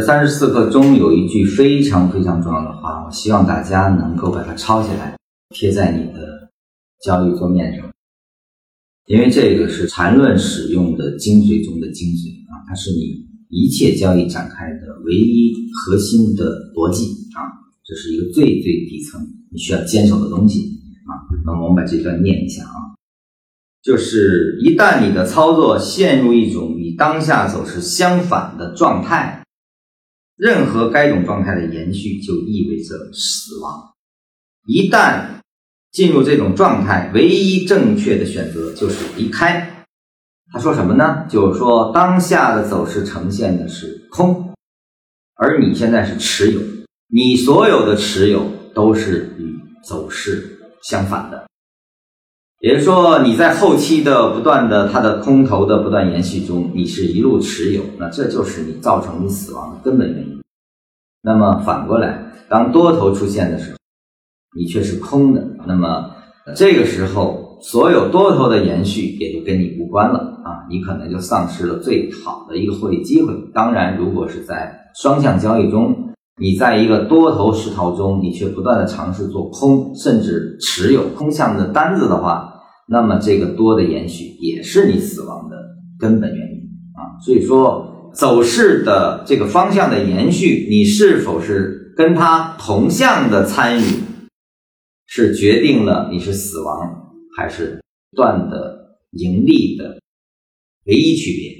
三十四课中有一句非常非常重要的话，我希望大家能够把它抄下来，贴在你的交易桌面上，因为这个是缠论使用的精髓中的精髓啊，它是你一切交易展开的唯一核心的逻辑啊，这是一个最最底层你需要坚守的东西啊。那么我们把这段念一下啊，就是一旦你的操作陷入一种与当下走势相反的状态。任何该种状态的延续就意味着死亡。一旦进入这种状态，唯一正确的选择就是离开。他说什么呢？就是说当下的走势呈现的是空，而你现在是持有，你所有的持有都是与走势相反的。也就是说，你在后期的不断的它的空头的不断延续中，你是一路持有，那这就是你造成你死亡的根本原因。那么反过来，当多头出现的时候，你却是空的，那么这个时候，所有多头的延续也就跟你无关了啊，你可能就丧失了最好的一个获利机会。当然，如果是在双向交易中，你在一个多头势头中，你却不断的尝试做空，甚至持有空向的单子的话，那么这个多的延续也是你死亡的根本原因啊。所以说。走势的这个方向的延续，你是否是跟它同向的参与，是决定了你是死亡还是断的盈利的唯一区别。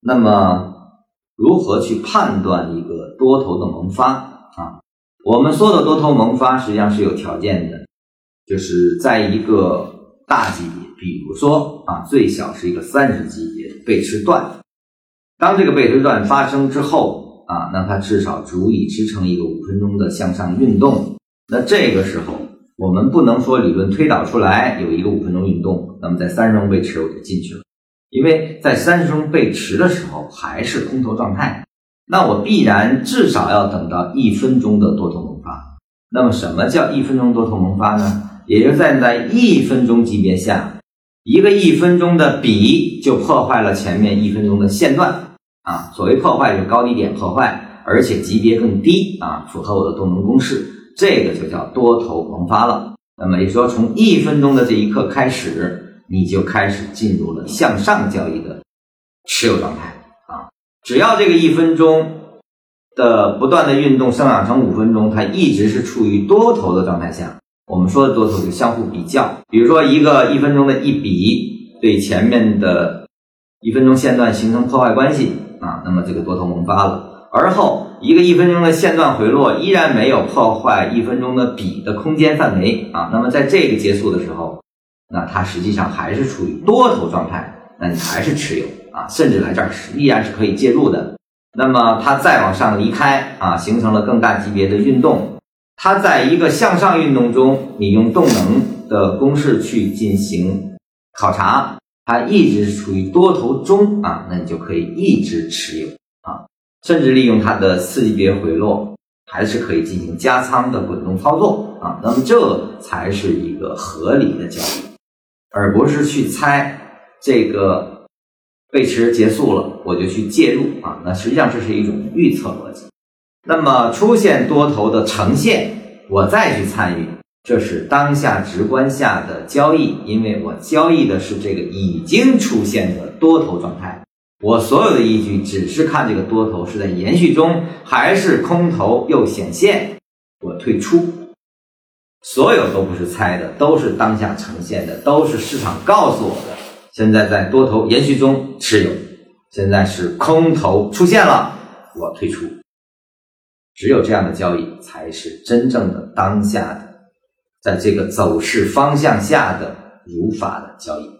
那么，如何去判断一个多头的萌发啊？我们说的多头萌发实际上是有条件的，就是在一个大级别，比如说啊，最小是一个三十级别背驰段。当这个背驰段发生之后啊，那它至少足以支撑一个五分钟的向上运动。那这个时候，我们不能说理论推导出来有一个五分钟运动，那么在三十钟背驰我就进去了，因为在三十钟背驰的时候还是空头状态，那我必然至少要等到一分钟的多头萌发。那么什么叫一分钟多头萌发呢？也就站在一分钟级别下。一个一分钟的比就破坏了前面一分钟的线段啊！所谓破坏，就是高低点破坏，而且级别更低啊，符合我的动能公式，这个就叫多头萌发了。那么也说，从一分钟的这一刻开始，你就开始进入了向上交易的持有状态啊！只要这个一分钟的不断的运动生长成五分钟，它一直是处于多头的状态下。我们说的多头就相互比较，比如说一个一分钟的一笔，对前面的一分钟线段形成破坏关系啊，那么这个多头萌发了。而后一个一分钟的线段回落，依然没有破坏一分钟的比的空间范围啊，那么在这个结束的时候，那它实际上还是处于多头状态，那你还是持有啊，甚至来这儿是依然是可以介入的。那么它再往上离开啊，形成了更大级别的运动。它在一个向上运动中，你用动能的公式去进行考察，它一直处于多头中啊，那你就可以一直持有啊，甚至利用它的次级别回落，还是可以进行加仓的滚动操作啊。那么这才是一个合理的交易，而不是去猜这个背驰结束了我就去介入啊。那实际上这是一种预测逻辑。那么出现多头的呈现，我再去参与，这是当下直观下的交易，因为我交易的是这个已经出现的多头状态。我所有的依据只是看这个多头是在延续中，还是空头又显现，我退出。所有都不是猜的，都是当下呈现的，都是市场告诉我的。现在在多头延续中持有，现在是空头出现了，我退出。只有这样的交易，才是真正的当下的，在这个走势方向下的如法的交易。